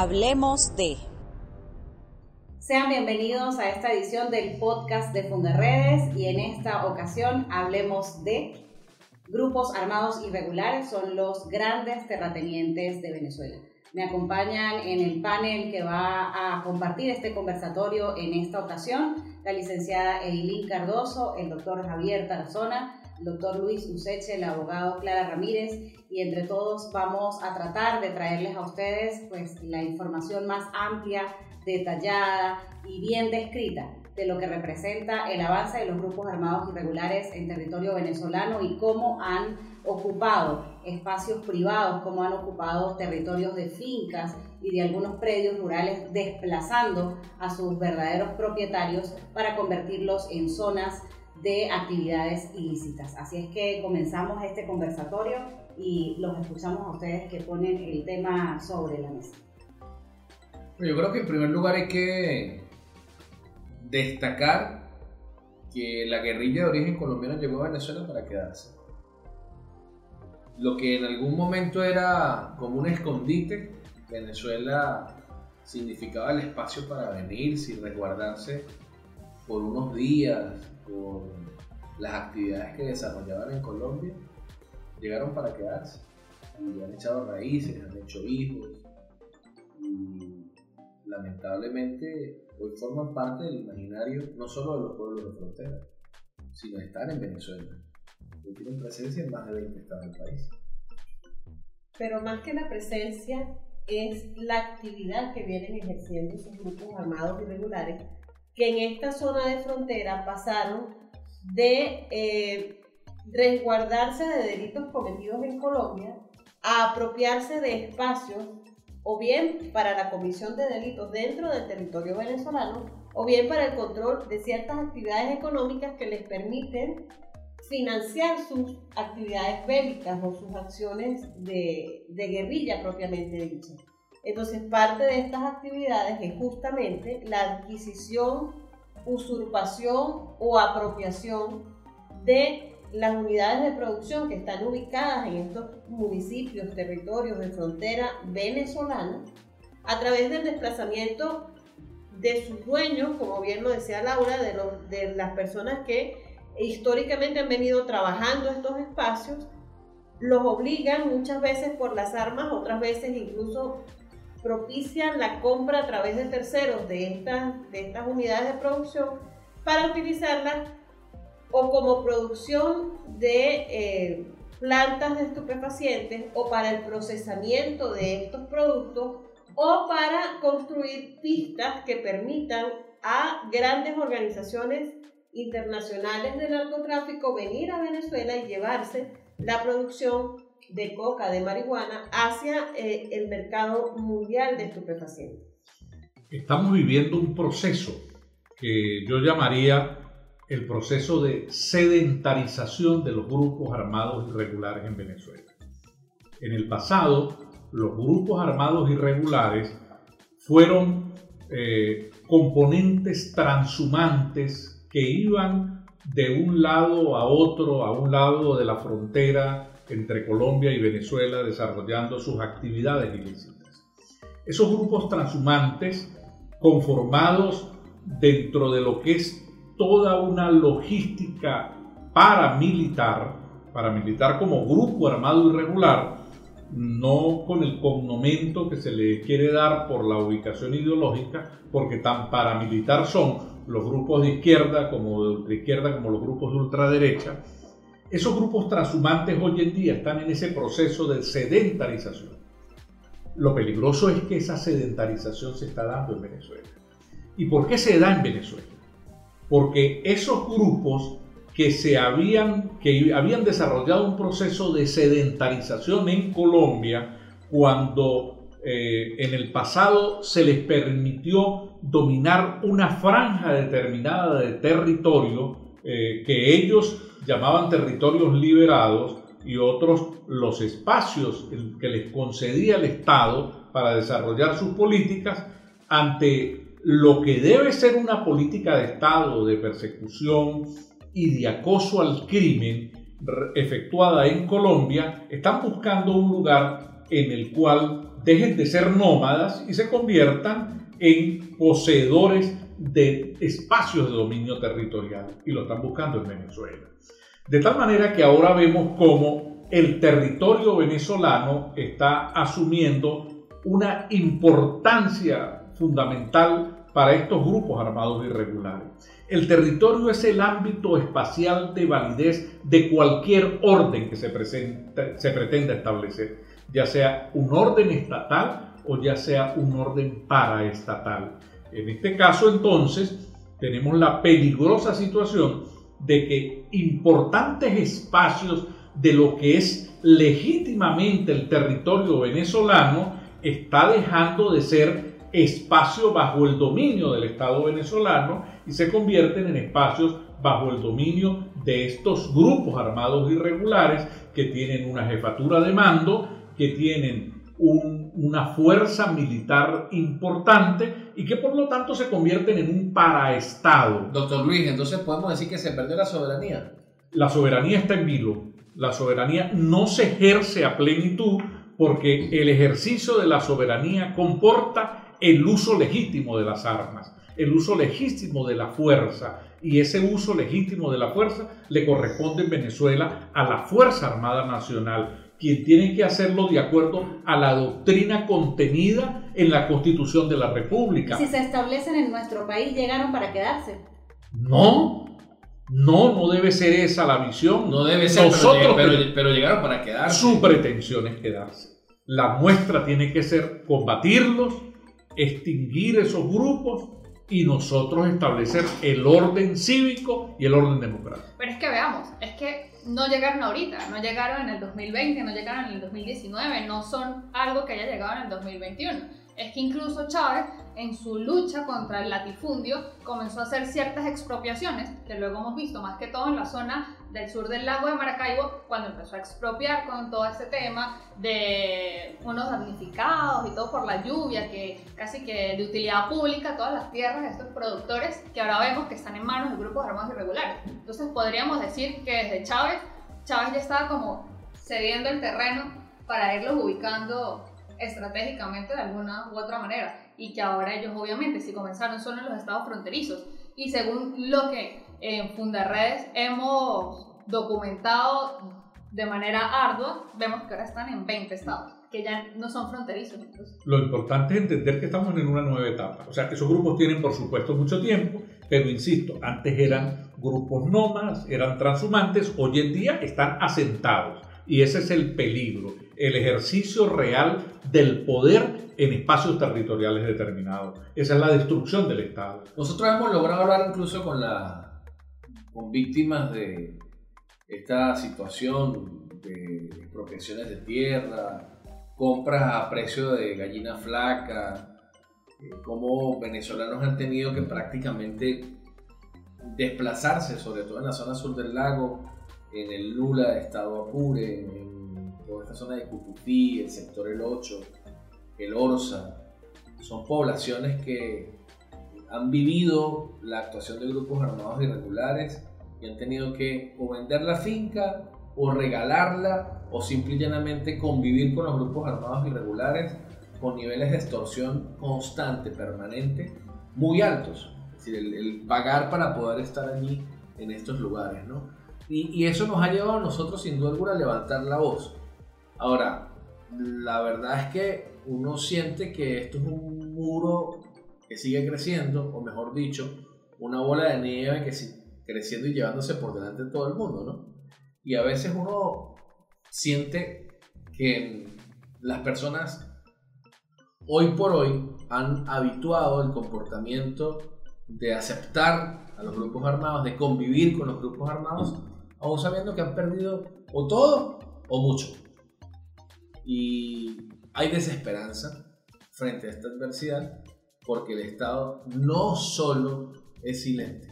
Hablemos de. Sean bienvenidos a esta edición del podcast de Fundaredes y en esta ocasión hablemos de grupos armados irregulares son los grandes terratenientes de Venezuela. Me acompañan en el panel que va a compartir este conversatorio en esta ocasión la licenciada Eileen Cardoso, el doctor Javier Tarazona, doctor Luis Useche, el abogado Clara Ramírez y entre todos vamos a tratar de traerles a ustedes pues la información más amplia, detallada y bien descrita de lo que representa el avance de los grupos armados irregulares en territorio venezolano y cómo han ocupado espacios privados, cómo han ocupado territorios de fincas y de algunos predios rurales, desplazando a sus verdaderos propietarios para convertirlos en zonas de actividades ilícitas. Así es que comenzamos este conversatorio y los escuchamos a ustedes que ponen el tema sobre la mesa. Yo creo que en primer lugar hay que destacar que la guerrilla de origen colombiano llegó a Venezuela para quedarse. Lo que en algún momento era como un escondite, Venezuela significaba el espacio para venirse y resguardarse por unos días, por las actividades que desarrollaban en Colombia, llegaron para quedarse. Y han echado raíces, han hecho hijos. Y lamentablemente hoy forman parte del imaginario no solo de los pueblos de frontera, sino están en Venezuela. Hoy tienen presencia en más de 20 estados del país. Pero más que la presencia es la actividad que vienen ejerciendo esos grupos armados irregulares que en esta zona de frontera pasaron de eh, resguardarse de delitos cometidos en Colombia a apropiarse de espacios o bien para la comisión de delitos dentro del territorio venezolano o bien para el control de ciertas actividades económicas que les permiten financiar sus actividades bélicas o sus acciones de, guerrilla propiamente dicha. Entonces, parte de estas actividades es justamente la adquisición, usurpación o apropiación de las unidades de producción que están ubicadas en estos municipios, territorios de frontera venezolana, a través del desplazamiento de sus dueños, como bien lo decía Laura, de, de las personas que históricamente han venido trabajando estos espacios, los obligan muchas veces por las armas, otras veces incluso propician la compra a través de terceros de estas, de estas unidades de producción para utilizarlas o como producción de eh, plantas de estupefacientes o para el procesamiento de estos productos o para construir pistas que permitan a grandes organizaciones internacionales de narcotráfico venir a Venezuela y llevarse la producción de coca, de marihuana, hacia eh, el mercado mundial de estupefacientes. Estamos viviendo un proceso que yo llamaría el proceso de sedentarización de los grupos armados irregulares en Venezuela. En el pasado, los grupos armados irregulares fueron eh, componentes transhumantes que iban de un lado a otro, a un lado de la frontera entre Colombia y Venezuela desarrollando sus actividades ilícitas. Esos grupos transhumantes conformados dentro de lo que es toda una logística paramilitar, paramilitar como grupo armado irregular, no con el connomento que se le quiere dar por la ubicación ideológica, porque tan paramilitar son los grupos de izquierda como de izquierda como los grupos de ultraderecha, esos grupos transhumantes hoy en día están en ese proceso de sedentarización. Lo peligroso es que esa sedentarización se está dando en Venezuela. ¿Y por qué se da en Venezuela? Porque esos grupos que, se habían, que habían desarrollado un proceso de sedentarización en Colombia cuando eh, en el pasado se les permitió dominar una franja determinada de territorio eh, que ellos llamaban territorios liberados y otros los espacios que les concedía el Estado para desarrollar sus políticas ante lo que debe ser una política de Estado de persecución y de acoso al crimen efectuada en Colombia, están buscando un lugar en el cual dejen de ser nómadas y se conviertan en poseedores de espacios de dominio territorial y lo están buscando en Venezuela. De tal manera que ahora vemos cómo el territorio venezolano está asumiendo una importancia fundamental para estos grupos armados irregulares. El territorio es el ámbito espacial de validez de cualquier orden que se, se pretenda establecer, ya sea un orden estatal o ya sea un orden paraestatal. En este caso, entonces, tenemos la peligrosa situación de que importantes espacios de lo que es legítimamente el territorio venezolano está dejando de ser espacio bajo el dominio del Estado venezolano y se convierten en espacios bajo el dominio de estos grupos armados irregulares que tienen una jefatura de mando, que tienen una fuerza militar importante y que por lo tanto se convierten en un paraestado. Doctor Luis, entonces podemos decir que se perdió la soberanía. La soberanía está en vilo. La soberanía no se ejerce a plenitud porque el ejercicio de la soberanía comporta el uso legítimo de las armas, el uso legítimo de la fuerza. Y ese uso legítimo de la fuerza le corresponde en Venezuela a la Fuerza Armada Nacional, quien tiene que hacerlo de acuerdo a la doctrina contenida en la Constitución de la República. Si se establecen en nuestro país, llegaron para quedarse. No, no, no debe ser esa la visión. No debe ser, Nosotros, pero, pero, llegaron para quedarse. Su pretensión es quedarse. La muestra tiene que ser combatirlos, extinguir esos grupos y nosotros establecer el orden cívico y el orden democrático. Pero es que veamos, es que no llegaron ahorita, no llegaron en el 2020, no llegaron en el 2019, no son algo que haya llegado en el 2021. Es que incluso Chávez, en su lucha contra el latifundio, comenzó a hacer ciertas expropiaciones, que luego hemos visto más que todo en la zona del sur del lago de Maracaibo, cuando empezó a expropiar con todo este tema de unos damnificados y todo por la lluvia, que casi que de utilidad pública, todas las tierras de estos productores que ahora vemos que están en manos de grupos armados irregulares. Entonces podríamos decir que desde Chávez, Chávez ya estaba como cediendo el terreno para irlos ubicando estratégicamente de alguna u otra manera y que ahora ellos obviamente si comenzaron solo en los estados fronterizos y según lo que en Fundarredes hemos documentado de manera ardua, vemos que ahora están en 20 estados, que ya no son fronterizos. Lo importante es entender que estamos en una nueva etapa. O sea, esos grupos tienen, por supuesto, mucho tiempo, pero insisto, antes eran grupos nómadas, eran transhumantes, hoy en día están asentados. Y ese es el peligro, el ejercicio real del poder en espacios territoriales determinados. Esa es la destrucción del Estado. Nosotros hemos logrado hablar incluso con la con víctimas de esta situación de expropiaciones de tierra, compras a precio de gallina flaca, eh, cómo venezolanos han tenido que prácticamente desplazarse, sobre todo en la zona sur del lago, en el Lula Estado Apure, en esta zona de Cucutí, el sector El 8, el Orsa. Son poblaciones que han vivido la actuación de grupos armados irregulares y han tenido que o vender la finca o regalarla o simple y llanamente convivir con los grupos armados irregulares con niveles de extorsión constante, permanente, muy altos. Es decir, el, pagar para poder estar allí en estos lugares, ¿no? Y, y, eso nos ha llevado a nosotros sin duda alguna a levantar la voz. Ahora, la verdad es que uno siente que esto es un muro que sigue creciendo, o mejor dicho, una bola de nieve que sigue creciendo y llevándose por delante de todo el mundo, ¿no? Y a veces uno siente que las personas hoy por hoy han habituado el comportamiento de aceptar a los grupos armados, de convivir con los grupos armados, aún sabiendo que han perdido o todo o mucho. Y hay desesperanza frente a esta adversidad porque el Estado no solo es silente,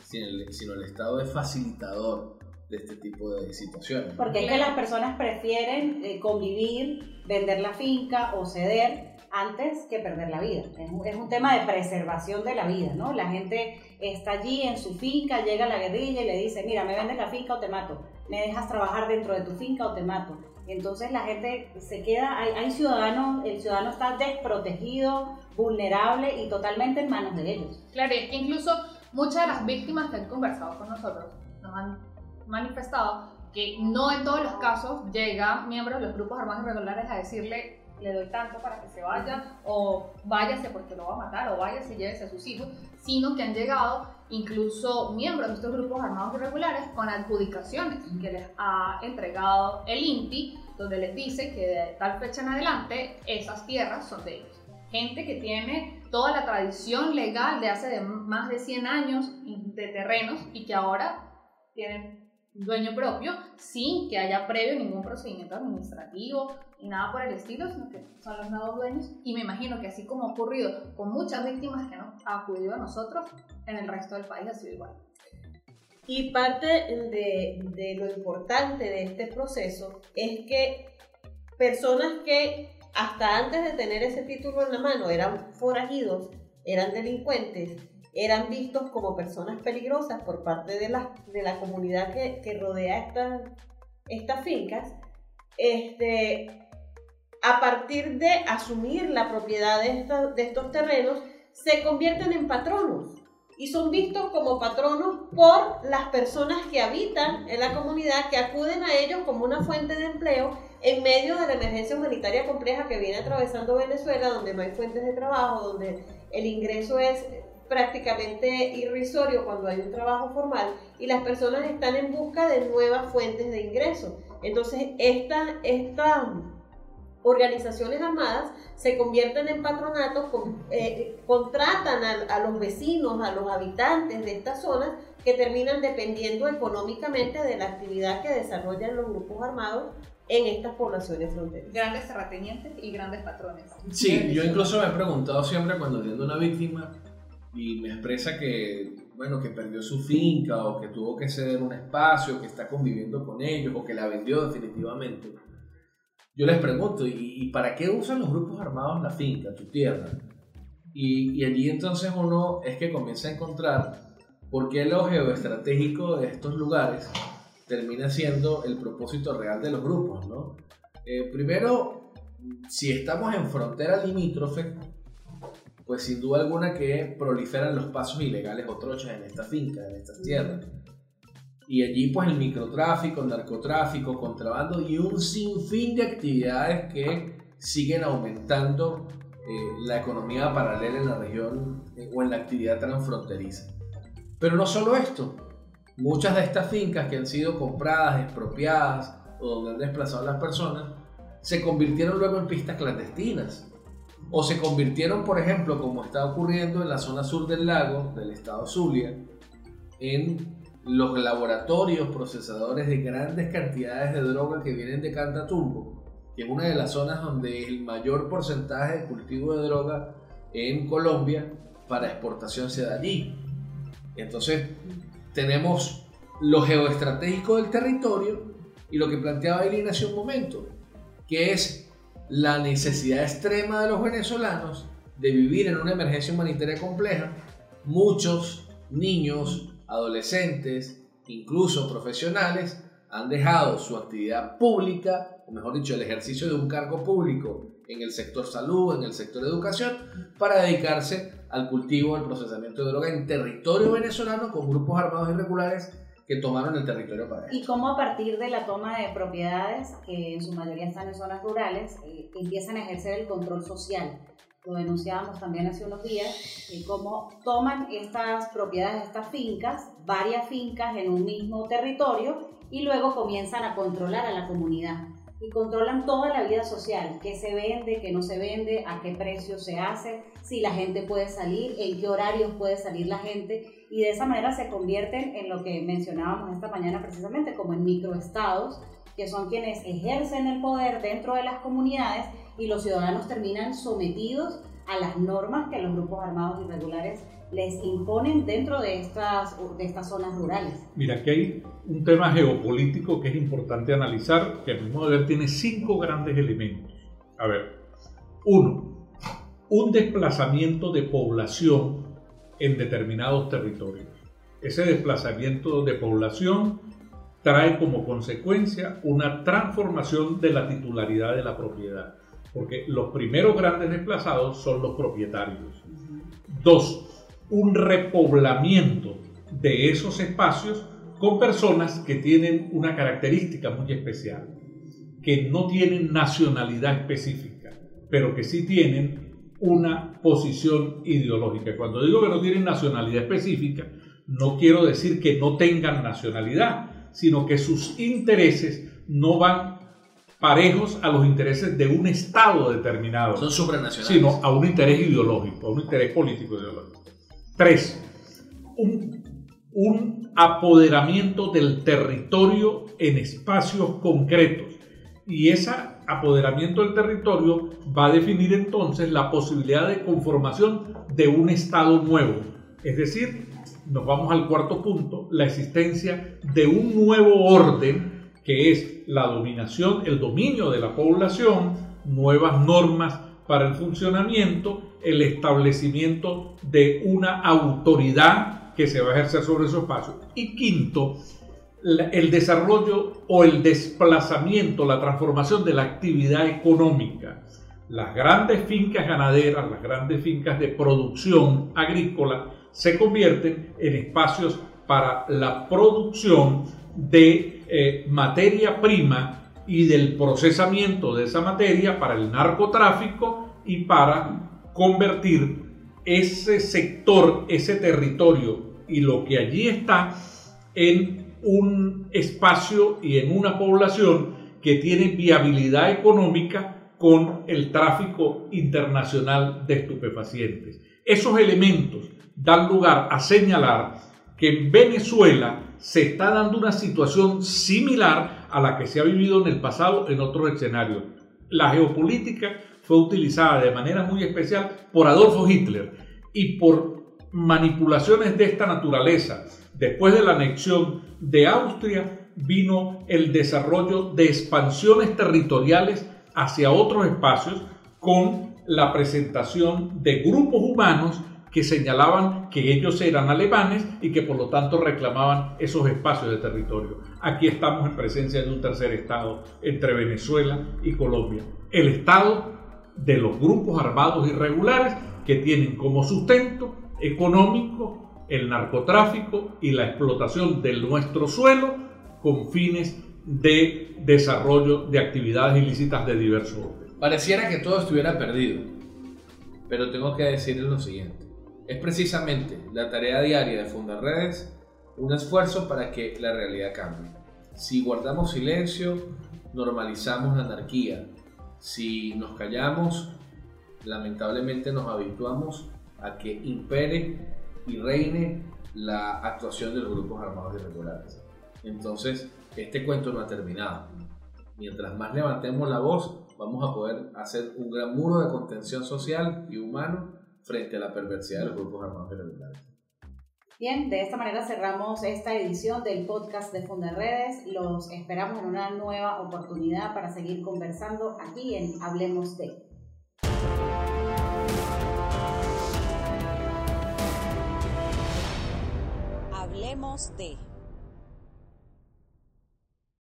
sino el, Estado es facilitador de este tipo de situaciones. Porque es que las personas prefieren eh, convivir, vender la finca o ceder antes que perder la vida. Es un, es un, tema de preservación de la vida, ¿no? La gente está allí en su finca, llega la guerrilla y le dice, mira, me vendes la finca o te mato, me dejas trabajar dentro de tu finca o te mato. Entonces la gente se queda, hay, hay ciudadanos, el ciudadano está desprotegido, vulnerable y totalmente en manos de ellos. Claro, es que incluso muchas de las víctimas que han conversado con nosotros nos han manifestado que no en todos los casos llegan miembros de los grupos armados irregulares a decirle le doy tanto para que se vaya o váyase porque lo va a matar o váyase y llévese a sus hijos, sino que han llegado incluso miembros de estos grupos armados irregulares con adjudicaciones que les ha entregado el INPI, donde les dice que de tal fecha en adelante esas tierras son de ellos. Gente que tiene toda la tradición legal de hace de más de 100 años de terrenos y que ahora tienen dueño propio sin que haya previo ningún procedimiento administrativo y nada por el estilo, sino que son los nuevos dueños. Y me imagino que así como ha ocurrido con muchas víctimas que no ha acudido a nosotros, en el resto del país ha sido igual. Y parte de, de lo importante de este proceso es que personas que hasta antes de tener ese título en la mano eran forajidos, eran delincuentes, eran vistos como personas peligrosas por parte de la, de la comunidad que, que rodea estas estas fincas, este, a partir de asumir la propiedad de, de estos terrenos, se convierten en patronos y son vistos como patronos por las personas que habitan en la comunidad, que acuden a ellos como una fuente de empleo en medio de la emergencia humanitaria compleja que viene atravesando Venezuela, donde no hay fuentes de trabajo, donde el ingreso es prácticamente irrisorio cuando hay un trabajo formal y las personas están en busca de nuevas fuentes de ingreso. Entonces, estas organizaciones armadas se convierten en patronatos, eh, contratan a, a, los vecinos, a los habitantes de estas zonas que terminan dependiendo económicamente de la actividad que desarrollan los grupos armados en estas poblaciones fronterizas. Grandes terratenientes y grandes patrones. Sí, yo incluso me he preguntado siempre cuando viendo una víctima, y me expresa que, bueno, que perdió su finca o que tuvo que ceder un espacio, que está conviviendo con ellos o que la vendió definitivamente. Yo les pregunto, ¿y, para qué usan los grupos armados la finca, tu tierra? Y, y allí entonces uno es que comienza a encontrar por qué lo geoestratégico de estos lugares termina siendo el propósito real de los grupos, ¿no? Eh, primero, si estamos en frontera limítrofe, pues sin duda alguna que proliferan los pasos ilegales o trochas en esta finca, en estas tierras. Y allí pues el microtráfico, el narcotráfico, contrabando y un sinfín de actividades que siguen aumentando eh, la economía paralela en la región eh, o en la actividad transfronteriza. Pero no solo esto, muchas de estas fincas que han sido compradas, expropiadas o donde han desplazado a las personas, se convirtieron luego en pistas clandestinas o se convirtieron, por ejemplo, como está ocurriendo en la zona sur del lago del estado Zulia, en los laboratorios procesadores de grandes cantidades de droga que vienen de Cantatumbo, que es una de las zonas donde el mayor porcentaje de cultivo de droga en Colombia para exportación se da allí. Entonces, tenemos lo geoestratégico del territorio y lo que planteaba Irina hace un momento, que es la necesidad extrema de los venezolanos de vivir en una emergencia humanitaria compleja, muchos niños, adolescentes, incluso profesionales, han dejado su actividad pública, o mejor dicho, el ejercicio de un cargo público en el sector salud, en el sector educación, para dedicarse al cultivo, al procesamiento de droga en territorio venezolano con grupos armados irregulares que tomaron el territorio para Y cómo a partir de la toma de propiedades, que en su mayoría están en zonas rurales, eh, empiezan a ejercer el control social. Lo denunciábamos también hace unos días, y cómo toman estas propiedades, estas fincas, varias fincas en un mismo territorio, y luego comienzan a controlar a la comunidad. Y controlan toda la vida social, qué se vende, qué no se vende, a qué precio se hace, si la gente puede salir, en qué horarios puede salir la gente y de esa manera se convierten en lo que mencionábamos esta mañana precisamente como en microestados, que son quienes ejercen el poder dentro de las comunidades y los ciudadanos terminan sometidos a las normas que los grupos armados irregulares les imponen dentro de estas, de estas zonas rurales. Mira, aquí hay un tema geopolítico que es importante analizar, que a mi modo de ver tiene cinco grandes elementos. A ver, uno, un desplazamiento de población en determinados territorios. Ese desplazamiento de población trae como consecuencia una transformación de la titularidad de la propiedad, porque los primeros grandes desplazados son los propietarios. Dos, un repoblamiento de esos espacios con personas que tienen una característica muy especial, que no tienen nacionalidad específica, pero que sí tienen una posición ideológica. Cuando digo que no tienen nacionalidad específica, no quiero decir que no tengan nacionalidad, sino que sus intereses no van parejos a los intereses de un Estado determinado. Son supranacionales. Sino a un interés ideológico, a un interés político ideológico. Tres, un, apoderamiento del territorio en espacios concretos. Y ese apoderamiento del territorio va a definir entonces la posibilidad de conformación de un Estado nuevo. Es decir, nos vamos al cuarto punto, la existencia de un nuevo orden que es la dominación, el dominio de la población, nuevas normas para el funcionamiento, el establecimiento de una autoridad que se va a ejercer sobre esos espacios. Y quinto, el desarrollo o el desplazamiento, la transformación de la actividad económica. Las grandes fincas ganaderas, las grandes fincas de producción agrícola, se convierten en espacios para la producción de eh, materia prima y del procesamiento de esa materia para el narcotráfico y para convertir ese sector, ese territorio y lo que allí está en un espacio y en una población que tiene viabilidad económica con el tráfico internacional de estupefacientes. Esos elementos dan lugar a señalar que en Venezuela se está dando una situación similar a la que se ha vivido en el pasado en otros escenarios. La geopolítica fue utilizada de manera muy especial por Adolfo Hitler y por manipulaciones de esta naturaleza. Después de la anexión de Austria vino el desarrollo de expansiones territoriales hacia otros espacios con la presentación de grupos humanos que señalaban que ellos eran alemanes y que por lo tanto reclamaban esos espacios de territorio. Aquí estamos en presencia de un tercer Estado entre Venezuela y Colombia. El Estado de los grupos armados irregulares que tienen como sustento económico el narcotráfico y la explotación de nuestro suelo con fines de desarrollo de actividades ilícitas de diverso orden. Pareciera que todo estuviera perdido, pero tengo que decirles lo siguiente. Es precisamente la tarea diaria de Fundar Redes un esfuerzo para que la realidad cambie. Si guardamos silencio, normalizamos la anarquía. Si nos callamos, lamentablemente nos habituamos a que impere y reine la actuación de los grupos armados irregulares. Entonces, este cuento no ha terminado. Mientras más levantemos la voz, vamos a poder hacer un gran muro de contención social y humano frente a la perversidad de los grupos armados irregulares. Bien, de esta manera cerramos esta edición del podcast de Fundaredes. Los esperamos en una nueva oportunidad para seguir conversando aquí en Hablemos de. Hablemos de.